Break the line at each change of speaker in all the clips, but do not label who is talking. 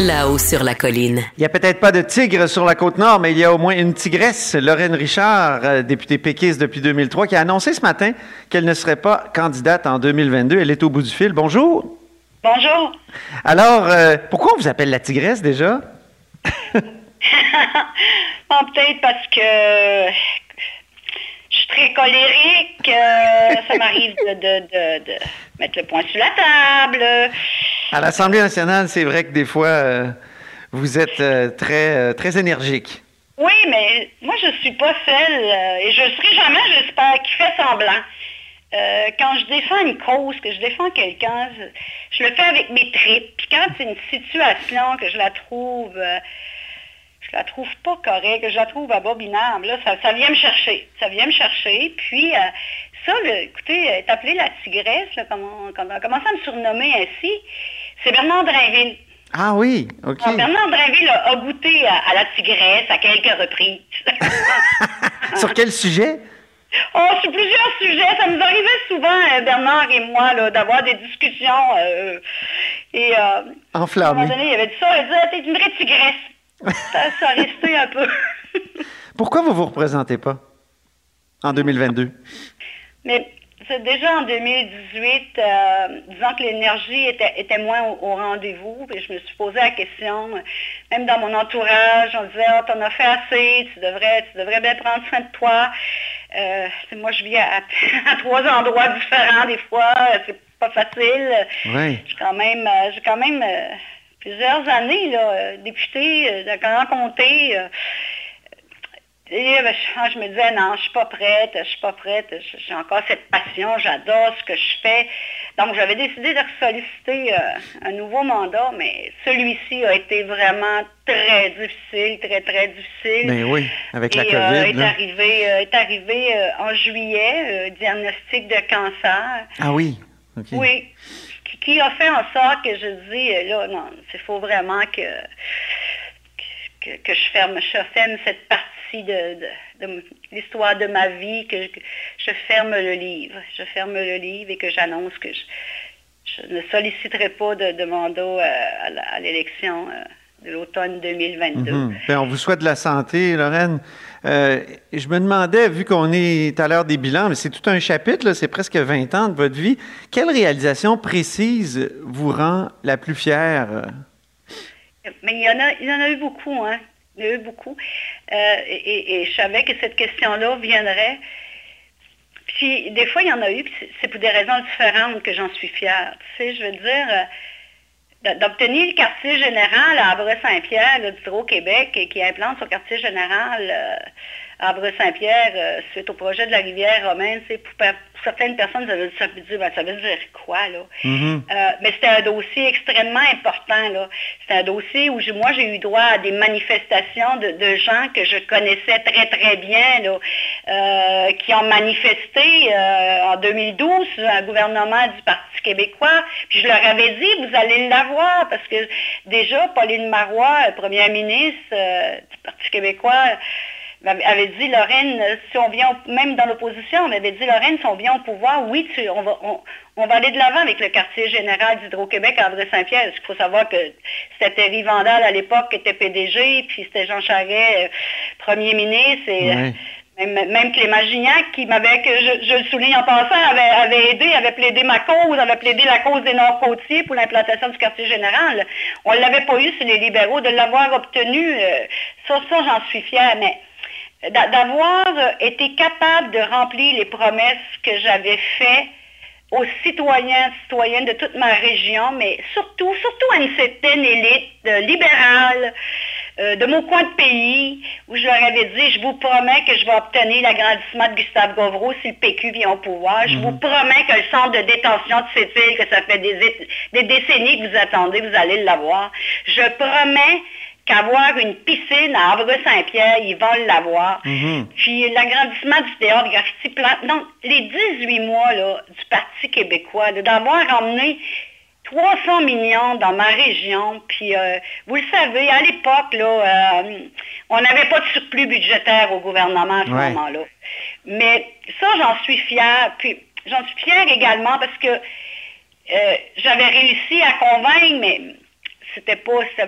là-haut sur la colline.
Il n'y a peut-être pas de tigre sur la côte nord, mais il y a au moins une tigresse, Lorraine Richard, euh, députée péquiste depuis 2003, qui a annoncé ce matin qu'elle ne serait pas candidate en 2022. Elle est au bout du fil. Bonjour.
Bonjour.
Alors, euh, pourquoi on vous appelle la tigresse déjà?
Bon, peut-être parce que je suis très colérique. euh, ça m'arrive de, de- de- de mettre le poing sur la table.
À l'Assemblée nationale, c'est vrai que des fois, euh, vous êtes euh, très, euh, très énergique.
Oui, mais moi, je suis pas celle, et je serai jamais, j'espère, qui fait semblant. Quand je défends une cause, que je défends quelqu'un, je, le fais avec mes tripes. Puis quand c'est une situation que je la trouve, je la trouve pas correcte, que je la trouve abominable, là, ça, ça vient me chercher. Ça vient me chercher. Puis ça, écoutez, est appelé la tigresse, là, comme on a commencé à me surnommer ainsi, c'est Bernard Drinville.
Ah oui, OK.
Alors, Bernard Drinville a, a goûté à, à la tigresse à quelques reprises.
Sur quel sujet?
Oh, sur plusieurs sujets, ça nous arrivait souvent, euh, Bernard et moi, d'avoir des discussions. euh, et euh, à un moment donné, il avait dit ça, il disait, t'es une vraie tigresse. ça, ça a resté un peu.
Pourquoi vous vous représentez pas en 2022?
Mais déjà en 2018, euh, disant que l'énergie était, était moins au, au rendez-vous, puis je me suis posé la question, euh, même dans mon entourage, on disait, ah, t'en as fait assez, tu devrais, tu devrais bien prendre soin de toi. Euh, moi, je vis à, à trois endroits différents des fois, c'est pas facile.
Oui.
J'ai quand même, euh, j'ai quand même plusieurs années, là, députée de Grand Comté. Et ben, je, me disais, non, je suis pas prête, je suis pas prête, j'ai encore cette passion, j'adore ce que je fais. Donc, j'avais décidé de solliciter euh, un nouveau mandat, mais celui-ci a été vraiment très difficile, très, très difficile.
Ben oui, avec la
Et, euh,
COVID.
est
là.
arrivé, euh, est arrivé en juillet, euh, diagnostic de cancer.
Ah oui, OK.
Oui. Qui, a fait en sorte que je dis, là, non, il faut vraiment que, que, que je ferme, je ferme cette partie de, de- de l'histoire de ma vie, que je, ferme le livre. Je ferme le livre et que j'annonce que je, je ne solliciterai pas de, de mandat euh, à, l'élection euh, de l'automne 2022.
Mhm. Ben, on vous souhaite de la santé, Lorraine. Euh, je me demandais, vu qu'on est à l'heure des bilans, mais c'est tout un chapitre, là, c'est presque 20 ans de votre vie, quelle réalisation précise vous rend la plus fière?
Mais il y en a, il y en a eu beaucoup, hein. Beaucoup. Euh, et, et- je savais que cette question-là viendrait. Puis des fois, il y en a eu, puis c'est- pour des raisons différentes que j'en suis fière. Tu sais, je veux dire, euh, d'obtenir le quartier général à Abreu-Saint-Pierre, du Québec, et qui implante son quartier général à Abreu-Saint-Pierre euh, suite au projet de la rivière romaine, c'est pour, certaines personnes, ça veut, ça veut dire, ben, ça veut dire quoi, là?
Mhm.
Euh, mais c'était un dossier extrêmement important. là. C'était un dossier où moi j'ai eu droit à des manifestations de, de gens que je connaissais très très bien, là, euh, qui ont manifesté en 2012 sur un gouvernement du Parti québécois. Puis je leur avais dit, vous allez l'avoir, parce que déjà Pauline Marois, première ministre du Parti québécois, avait dit, Lorraine, euh, si on vient, même dans l'opposition, on m'avait dit, Lorraine, si on vient au pouvoir, oui, tu- on, va, on, on va aller de l'avant avec le quartier général d'Hydro-Québec à André-Saint-Pierre. Qu'il faut savoir que c'était Terry Vandal à l'époque qui était PDG, puis c'était Jean Charest, euh, premier ministre. Et,
Ouais.
Même, même Clément Gignac, qui m'avait, je, je le souligne en passant, avait, avait aidé, avait plaidé ma cause, avait plaidé la cause des Nord-Côtiers pour l'implantation du quartier général. On ne l'avait pas eu sur les libéraux, de l'avoir obtenu, euh, ça, ça j'en suis fière, mais d'avoir été capable de remplir les promesses que j'avais faites aux citoyens, citoyennes de toute ma région, mais surtout, surtout à une certaine élite euh, libérale euh, de mon coin de pays, où je leur avais dit, je vous promets que je vais obtenir l'agrandissement de Gustave Govreau si le PQ vient au pouvoir. Je vous promets que le centre de détention de cette île, que ça fait des, des décennies que vous attendez, vous allez l'avoir. Je promets qu'avoir une piscine à Havre-Saint-Pierre, ils vont l'avoir. Puis l'agrandissement du théâtre graffiti plan. Donc, les 18 mois là, du Parti québécois, d'avoir emmené 300 millions dans ma région, puis euh, vous le savez, à l'époque, là, euh, on n'avait pas de surplus budgétaire au gouvernement à ce
Ouais.
moment-là. Mais ça, j'en suis fière. Puis j'en suis fière également parce que euh, j'avais réussi à convaincre, mais c'était pas. ça-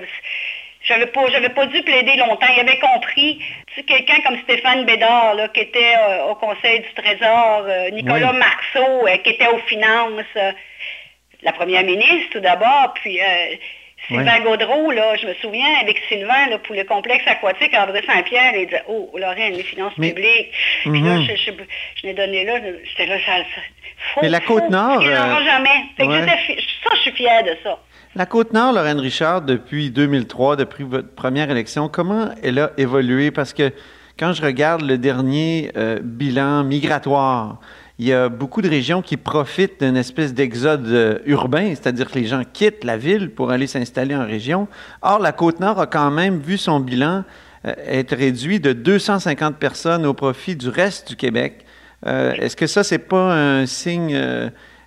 J'avais pas, j'avais pas dû plaider longtemps. Il avait compris. Tu sais, quelqu'un comme Stéphane Bédard, là, qui était euh, au Conseil du Trésor, euh, Nicolas
Oui.
Marceau, euh, qui était aux finances, la première ministre tout d'abord, puis Sylvain Gaudreau, là, je me souviens, avec Sylvain, là, pour le complexe aquatique à André-Saint-Pierre, il disait, oh, Lorraine, les finances
Mais-
publiques. Puis là,
Mhm.
je, je, je l'ai donné là, j'étais là, ça, ça- faut,
Mais la Côte-Nord,
jamais. Fait
ouais.
ça, je suis fière de ça.
La Côte-Nord, Lorraine Richard, depuis 2003, depuis votre première élection, comment elle a évolué? Parce que quand je regarde le dernier euh, bilan migratoire, il y a beaucoup de régions qui profitent d'une espèce d'exode euh, urbain, c'est-à-dire que les gens quittent la ville pour aller s'installer en région. Or, la Côte-Nord a quand même vu son bilan euh, être réduit de 250 personnes au profit du reste du Québec. Est-ce que ça, c'est pas un signe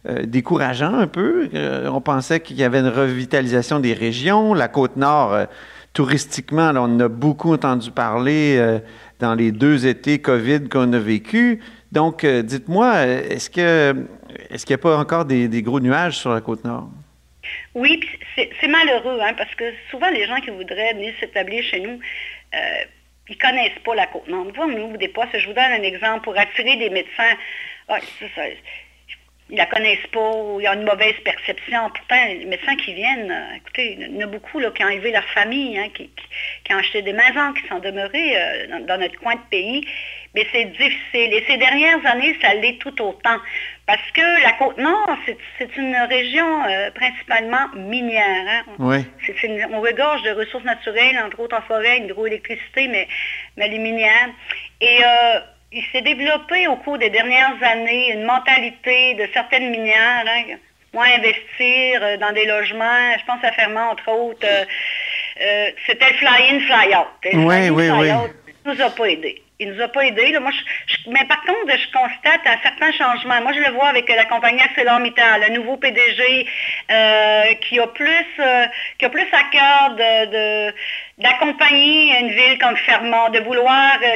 euh, décourageant un peu? Euh, on pensait qu'il y avait une revitalisation des régions. La Côte-Nord, euh, touristiquement, on a beaucoup entendu parler dans les deux étés COVID qu'on a vécu. Donc, dites-moi, est-ce qu'il n'y a pas encore des, gros nuages sur la Côte-Nord?
Oui, puis c'est malheureux, hein, parce que souvent les gens qui voudraient venir s'établir chez nous, ils connaissent pas la Côte-Nord. On ouvre des postes. Je vous donne un exemple pour attirer des médecins. Ah, ça, ils la connaissent pas, ou il y a une mauvaise perception. Pourtant, les médecins qui viennent, euh, écoutez, il y en a beaucoup là, qui ont élevé leur famille, hein, qui, qui- qui ont acheté des maisons, qui sont demeurés euh, dans, dans notre coin de pays. Mais c'est difficile. Et ces dernières années, ça l'est tout autant. Parce que la Côte-Nord, c'est- c'est une région euh, principalement minière. hein.
Oui.
Une- on regorge de ressources naturelles, entre autres en forêt, hydroélectricité, mais, mais les minières. Et euh, il s'est développé au cours des dernières années une mentalité de certaines minières, hein, moins investir euh, dans des logements. Je pense à Fermont, entre autres. euh, euh, C'était le fly-in, fly-out.
Oui, oui, oui.
fly-out, il nous a pas aidés. Il nous a pas aidés. Moi, mais par contre, je constate un certain changement. Moi, je le vois avec la compagnie ArcelorMittal, le nouveau PDG euh, qui a plus euh, qui a plus à cœur d'accompagner une ville comme Fermont, de vouloir euh,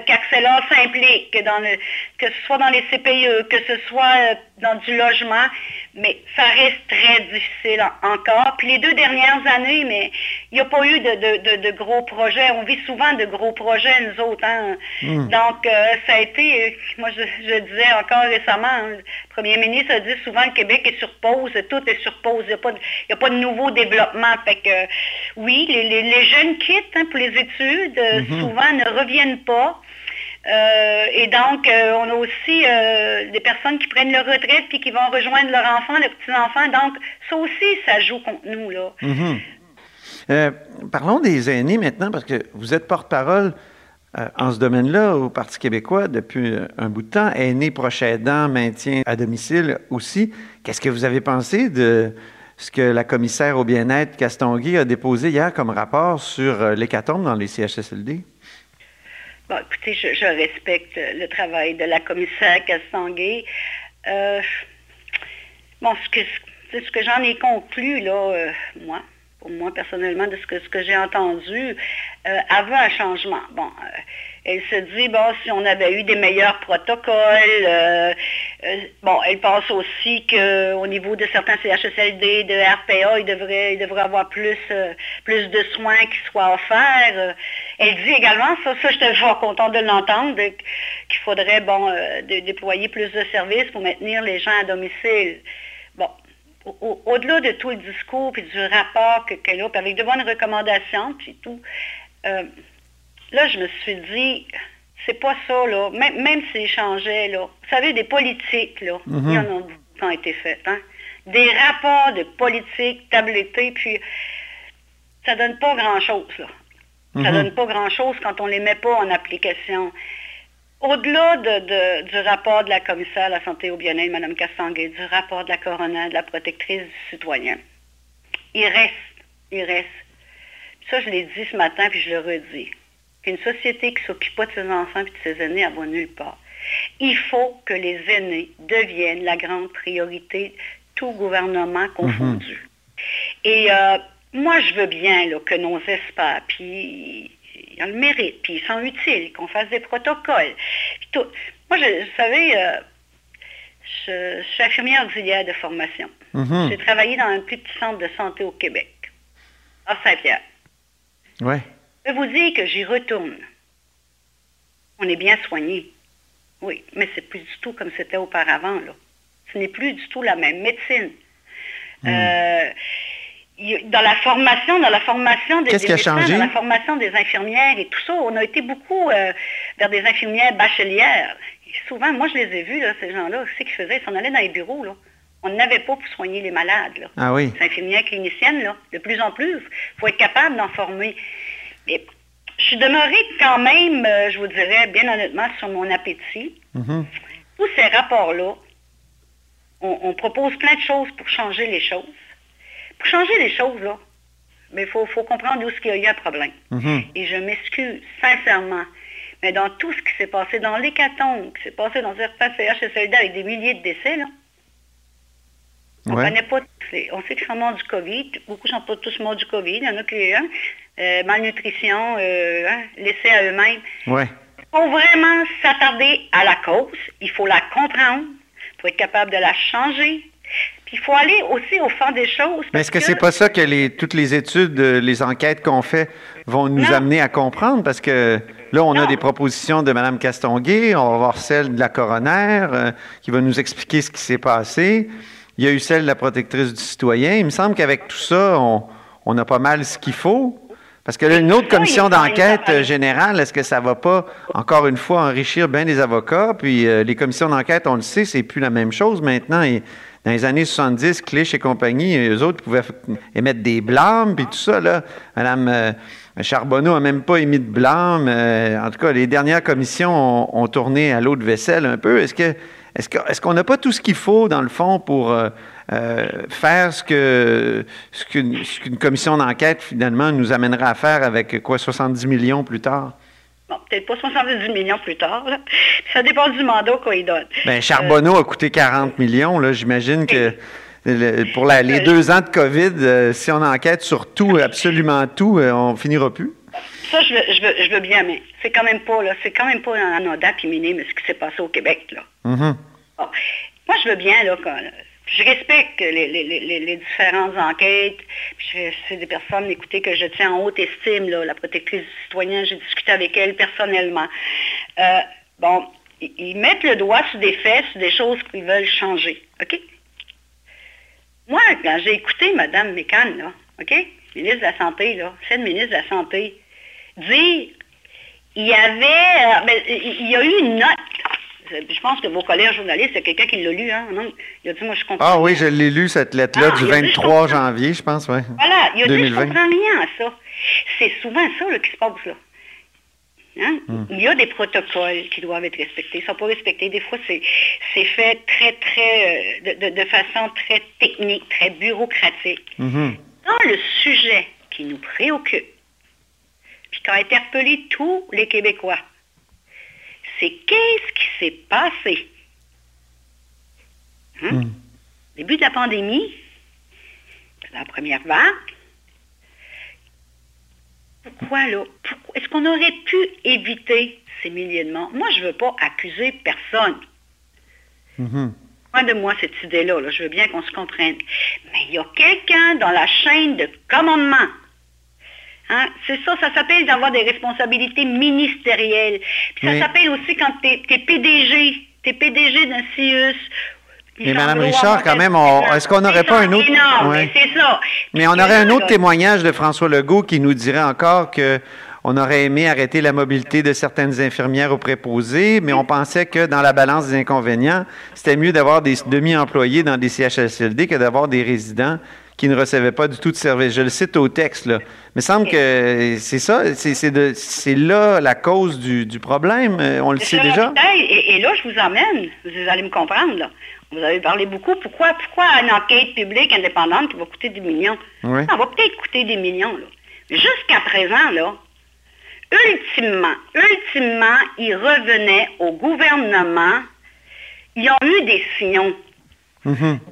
s'implique, que ce soit dans les CPE, que ce soit euh, dans du logement, mais ça reste très difficile en- encore. Puis les deux dernières années, mais il n'y a pas eu de, gros projets. On vit souvent de gros projets, nous autres. hein. Donc, euh, ça a été, euh, moi je, je disais encore récemment, hein, le premier ministre a dit souvent le Québec est sur pause, tout est sur pause, il n'y a, a pas de nouveau développement. Fait que, euh, oui, les, les- les jeunes quittent hein, pour les études, euh, souvent ne reviennent pas. Et donc, on a aussi des personnes qui prennent leur retraite puis qui vont rejoindre leur enfant, leurs petits-enfants. Donc, ça aussi, ça joue contre nous. Là.
Mhm. Euh, parlons des aînés maintenant, parce que vous êtes porte-parole euh, en ce domaine-là au Parti québécois depuis euh, un bout de temps. Aînés, proches aidants, maintien à domicile aussi. Qu'est-ce que vous avez pensé de ce que la commissaire au bien-être Castonguay a déposé hier comme rapport sur euh, l'hécatombe dans les CHSLD?
Bon, écoutez, je, respecte le travail de la commissaire Castonguay. Bon, ce que, ce, que j'en ai conclu, là, moi, pour moi personnellement, de ce que, ce que j'ai entendu, euh, avant un changement. Bon, euh, elle se dit, bon, si on avait eu des meilleurs protocoles, euh, bon, elle pense aussi qu'au niveau de certains CHSLD, de RPA, il devrait, il devrait avoir plus, plus de soins qui soient offerts. Elle dit également, ça, ça j'étais fort content de l'entendre, qu'il faudrait, bon, dé- déployer plus de services pour maintenir les gens à domicile. Au-delà de tout le discours puis du rapport que, que puis avec de bonnes recommandations, puis tout, euh, là, je me suis dit, c'est pas ça, là. Même, même s'ils changeaient, là. Vous savez, des politiques, là, il y en a qui ont été faites, hein. Des rapports de politique tablettés, puis ça donne pas grand-chose, là. Ça donne pas grand-chose quand on les met pas en application. Au-delà de- de- du rapport de la commissaire à la santé au bien-être, Mme Cassanguay, du rapport de la coroner, de la protectrice du citoyen, il reste, il reste. Ça, je l'ai dit ce matin, puis je le redis, qu'une société qui ne s'occupe pas de ses enfants et de ses aînés, elle va nulle part. Il faut que les aînés deviennent la grande priorité, tout gouvernement confondu. Et euh, moi, je veux bien là, que nos experts, puis ils ont le mérite, puis ils sont utiles, qu'on fasse des protocoles. tout. Moi, je, vous savez, euh, je, je suis infirmière auxiliaire de formation.
Mhm.
J'ai travaillé dans un plus petit centre de santé au Québec, à Saint-Pierre.
Ouais.
Je peux vous dire que j'y retourne. On est bien soigné. Oui, mais c'est plus du tout comme c'était auparavant, là. Ce n'est plus du tout la même médecine.
Hmm.
Euh, dans la formation, dans la formation des, médecins, dans la formation des infirmières et tout ça, on a été beaucoup euh, vers des infirmières bachelières. Et souvent, moi, je les ai vus, là, ces gens-là, ce qu'ils faisaient, ils s'en allaient dans les bureaux, là. On n'avait pas pour soigner les malades, là.
Ah oui.
Les infirmières cliniciennes, là, de plus en plus, il faut être capable d'en former. Mais je suis demeurée quand même, euh, je vous dirais, bien honnêtement, sur mon appétit.
Mhm.
Tous ces rapports-là, on, on propose plein de choses pour changer les choses. Pour changer les choses, là, mais il faut, faut comprendre où qu'il y a eu un problème.
Mhm.
Et je m'excuse sincèrement. Mais dans tout ce qui s'est passé, dans l'hécatombe, qui s'est passé dans certains CHSLD avec des milliers de décès, là, on
Ouais.
connaît pas tous les- On sait qu'ils sont morts du COVID. Beaucoup sont pas tous morts du COVID. Il y en a qui, hein, euh, malnutrition, euh, hein, laissés à eux-mêmes.
Ouais.
Il faut vraiment s'attarder à la cause. Il faut la comprendre. Il faut être capable de la changer. Puis il faut aller aussi au fond des choses.
Mais est-ce que c'est pas ça que les, toutes les études, euh, les enquêtes qu'on fait vont nous
Non.
amener à comprendre? Parce que là, on a des propositions de Mme Castonguay, on va voir celle de la coroner euh, qui va nous expliquer ce qui s'est passé. Il y a eu celle de la protectrice du citoyen. Il me semble qu'avec tout ça, on, on a pas mal ce qu'il faut. Parce que là, une autre commission d'enquête euh, générale, est-ce que ça va pas, encore une fois, enrichir bien des avocats? Puis euh, les commissions d'enquête, on le sait, c'est plus la même chose maintenant. Et dans les années 70, Clich et compagnie, eux autres pouvaient émettre des blâmes, puis tout ça, là. Madame euh, Charbonneau n'a même pas émis de blâme. Euh, en tout cas, les dernières commissions ont, ont tourné à l'eau de vaisselle un peu. Est-ce que est-ce qu'on n'a pas tout ce qu'il faut, dans le fond, pour euh, euh, faire ce qu'une ce commission d'enquête, finalement, nous amènera à faire avec, quoi, 70 millions plus tard?
Bon, peut-être pas 70 millions plus tard. là. Ça dépend du mandat qu'on y donne.
Bien, Charbonneau a coûté 40 millions. Là, j'imagine que le- pour la- les deux ans de COVID, euh, si on enquête sur tout, absolument tout, euh, on finira plus.
Ça, je veux, je veux, je veux bien, mais c'est quand même pas, là, c'est quand même pas anodin puis minime ce qui s'est passé au Québec, là.
Mhm.
Bon. Moi, je veux bien, là, je respecte les, différentes enquêtes. C'est des personnes, que je tiens en haute estime, là, la protectrice du citoyen, j'ai discuté avec elle personnellement. Euh, bon, ils, mettent le doigt sur des faits, sur des choses qu'ils veulent changer, OK? Moi, quand j'ai écouté Mme Mécan, OK, ministre de la Santé, là, chef ministre de la Santé, dire il y avait, euh, ben, il y a eu une note. Je pense que vos collègues journalistes, c'est quelqu'un qui l'a lu, hein? non? Il a dit, moi, je comprends.
Ah oui, je l'ai lu, cette lettre-là,
Ah,
du
il a dit, je
23
comprends.
janvier, je pense, oui.
Voilà, il a dit, je
2020.
comprends rien à ça. C'est souvent ça là, qui se passe là. Hein?
Hmm.
Il y a des protocoles qui doivent être respectés. Ils ne sont pas respectés. Des fois, c'est fait très, très, euh, de, de- de façon très technique, très bureaucratique.
Mhm.
Dans le sujet qui nous préoccupe, puis qui a interpellé tous les Québécois, c'est qu'est-ce qui s'est passé? Hein? Début de la pandémie, la première vague, pourquoi là? Pourquoi- Est-ce qu'on aurait pu éviter ces milliers de morts? Moi, je ne veux pas accuser personne. Loin de moi cette idée-là, là. je veux bien qu'on se comprenne. Mais il y a quelqu'un dans la chaîne de commandement Hein? C'est ça, ça s'appelle d'avoir des responsabilités ministérielles. Puis ça
Oui.
s'appelle aussi quand tu es, PDG, tu es PDG d'un CIUS.
Mais Mme Richard, quand même, est-ce qu'on n'aurait pas un autre-
Non,
Ouais.
c'est ça.
Mais on aurait un autre
là,
témoignage de François Legault qui nous dirait encore que on aurait aimé arrêter la mobilité de certaines infirmières aux préposés, mais on pensait que dans la balance des inconvénients, c'était mieux d'avoir des demi-employés dans des CHSLD que d'avoir des résidents qui ne recevaient pas du tout de service. Je le cite au texte, là. Mais il semble que c'est ça, c'est- là la cause du, du problème. Euh, On le sait déjà.
Et, et là, je vous emmène, vous allez me comprendre, là. Vous avez parlé beaucoup. Pourquoi, pourquoi une enquête publique indépendante qui va coûter des millions?
Oui.
Ça va peut-être coûter des millions, là. Jusqu'à présent, là, ultimement, ultimement, il revenait au gouvernement. Ils ont eu des signaux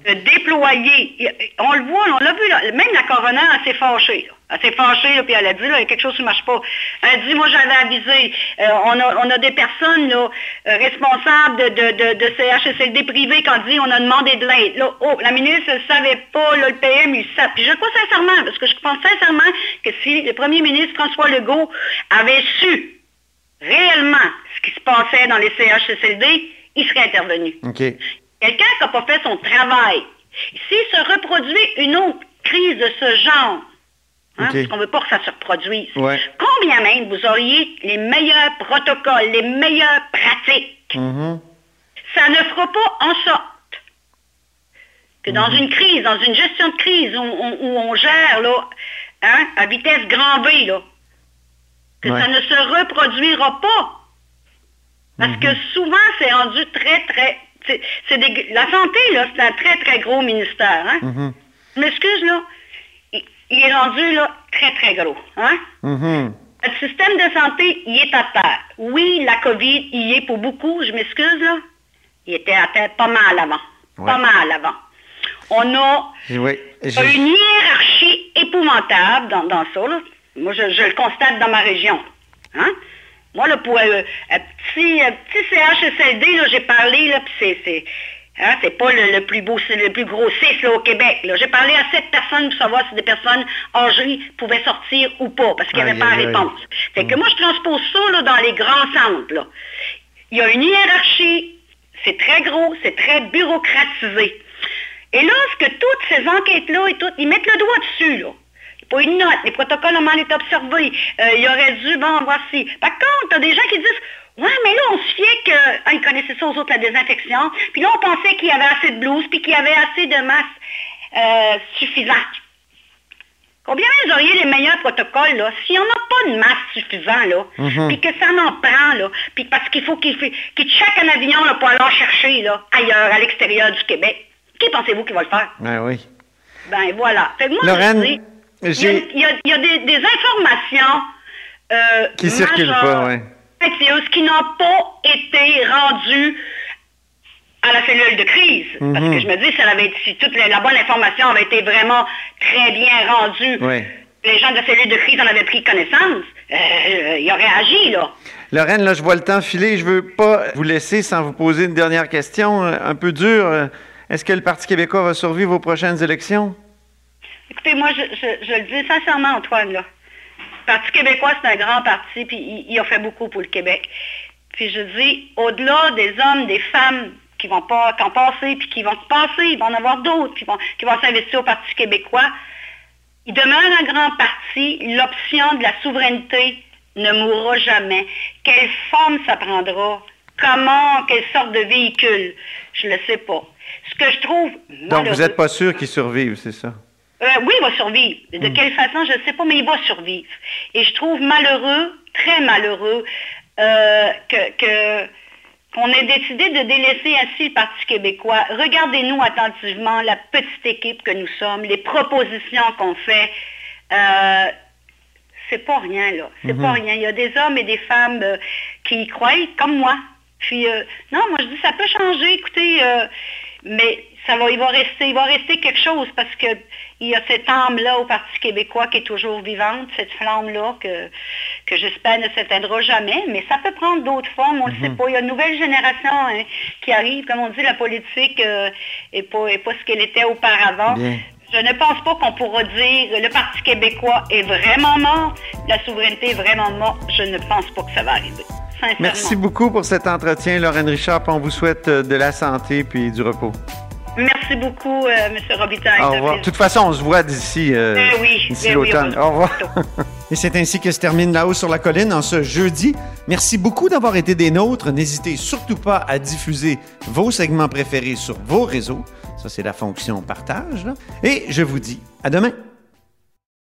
De déployer. Il- On le voit, on l'a vu, là, même la coroner, elle s'est fâchée. là. Elle s'est fâchée, là, puis elle a dit, là, il y a quelque chose qui ne marche pas. Elle a dit, moi, j'avais avisé. Euh, on, a, on a des personnes là, euh, responsables de, de, de, de CHSLD privés qui ont dit, on a demandé de l'aide. Là, oh, la ministre ne savait pas, là, le PM, il savait. Puis je crois sincèrement, parce que je pense sincèrement que si le premier ministre François Legault avait su réellement ce qui se passait dans les CHSLD, il serait intervenu. Quelqu'un qui n'a pas fait son travail, s'il se reproduit une autre crise de ce genre, hein, parce qu'on ne veut pas que ça se reproduise,
Ouais.
combien même vous auriez les meilleurs protocoles, les meilleures pratiques,
Mhm.
ça ne fera pas en sorte que dans une crise, dans une gestion de crise où, on- où on gère là, hein, à vitesse grand V, là, que
Ouais.
ça ne se reproduira pas. Parce que souvent, c'est rendu très, très... c'est- des- la santé, là, c'est un très, très gros ministère. Hein?
Mhm.
Je m'excuse, là. Il, il est rendu, là, très, très gros. Hein? Notre système de santé, il est à terre. Oui, la COVID, il est pour beaucoup, je m'excuse, là. Il était à terre pas mal avant.
Ouais.
Pas mal avant. On a
Oui.
une hiérarchie épouvantable dans, dans ça. là. Moi, je, je le constate dans ma région. Hein? Moi, là, pour euh, un petit, un petit CHSLD, j'ai parlé, là, puis c'est, hein, c'est pas le, le plus beau, c'est le plus gros CIS là, au Québec. J'ai parlé à sept personnes pour savoir si des personnes âgées pouvaient sortir ou pas, parce qu'il n'y avait pas de réponse. Fait que moi, je transpose ça là, dans les grands centres. là. Il y a une hiérarchie, c'est très gros, c'est très bureaucratisé. Et lorsque toutes ces enquêtes-là et tout, ils mettent le doigt dessus, là. Il n'y a pas une note, les protocoles ont mal été observés, euh, il aurait dû, bon, voici. Par contre, tu as des gens qui disent, ouais, mais là, on se fiait que, ah, ils connaissaient ça aux autres, la désinfection, puis là, on pensait qu'il y avait assez de blouses, puis qu'il y avait assez de masse euh, suffisante. Combien vous auriez les meilleurs protocoles, là, s'il n'y en a pas de masse suffisante, là,
Mhm.
puis que ça en prend, là, puis parce qu'il faut qu'il qu'il check un avion, là, pour aller chercher, là, ailleurs, à l'extérieur du Québec. Qui pensez-vous qui va le faire?
Ah oui.
Ben voilà. Fait que moi,
Lorraine,
je dis, il y a, il y a- il y a des, des informations euh,
Qui circulent pas, ouais.
Précieuses, qui n'ont pas été rendues à la cellule de crise. Parce
Mhm.
que je me dis, si, elle avait, si toute la, la bonne information avait été vraiment très bien rendue,
Oui.
les gens de la cellule de crise en avaient pris connaissance, euh, ils auraient agi, là.
Lorraine, là, je vois le temps filer. Je veux pas vous laisser sans vous poser une dernière question euh, un peu dure. Euh, Est-ce que le Parti québécois va survivre aux prochaines élections?
Écoutez, moi, je, je- je le dis sincèrement, Antoine, là. Le Parti québécois, c'est un grand parti, puis il, il a fait beaucoup pour le Québec. Puis je dis, au-delà des hommes, des femmes qui vont pas, ont passé, puis qui vont passer, il va en avoir d'autres qui vont, qui vont s'investir au Parti québécois. Il demeure un grand parti. L'option de la souveraineté ne mourra jamais. Quelle forme ça prendra? Comment, quelle sorte de véhicule? Je ne le sais pas. Ce que je trouve
Donc, vous n'êtes pas sûr qu'ils survivent, c'est ça?
Euh, oui, il va survivre. De quelle façon, je ne sais pas, mais il va survivre. Et je trouve malheureux, très malheureux, euh, que, qu'on ait décidé de délaisser ainsi le Parti québécois. Regardez-nous attentivement la petite équipe que nous sommes, les propositions qu'on fait. Euh, c'est pas rien, là. C'est pas rien. Il y a des hommes et des femmes qui y croient, comme moi. Puis, non, moi, je dis, ça peut changer, écoutez, mais ça va, il va rester, il va rester quelque chose parce que il y a cette âme-là au Parti québécois qui est toujours vivante, cette flamme-là que, que j'espère ne s'éteindra jamais, mais ça peut prendre d'autres formes, on ne le sait pas. Il y a une nouvelle génération hein, qui arrive, comme on dit, la politique n'est pas, est pas ce qu'elle était auparavant.
Bien.
Je ne pense pas qu'on pourra dire le Parti québécois est vraiment mort, la souveraineté est vraiment morte. Je ne pense pas que ça va arriver.
Merci beaucoup pour cet entretien, Lorraine Richard. On vous souhaite euh, de la santé puis du repos.
Merci beaucoup, euh, M. Robitaille.
Au revoir. De toute façon, on se voit d'ici euh,
Ben oui, ben
l'automne. Au revoir.
voir
Et c'est ainsi que se termine La Haut sur la Colline en ce jeudi. Merci beaucoup d'avoir été des nôtres. N'hésitez surtout pas à diffuser vos segments préférés sur vos réseaux. Ça, c'est la fonction partage. là. Et je vous dis à demain.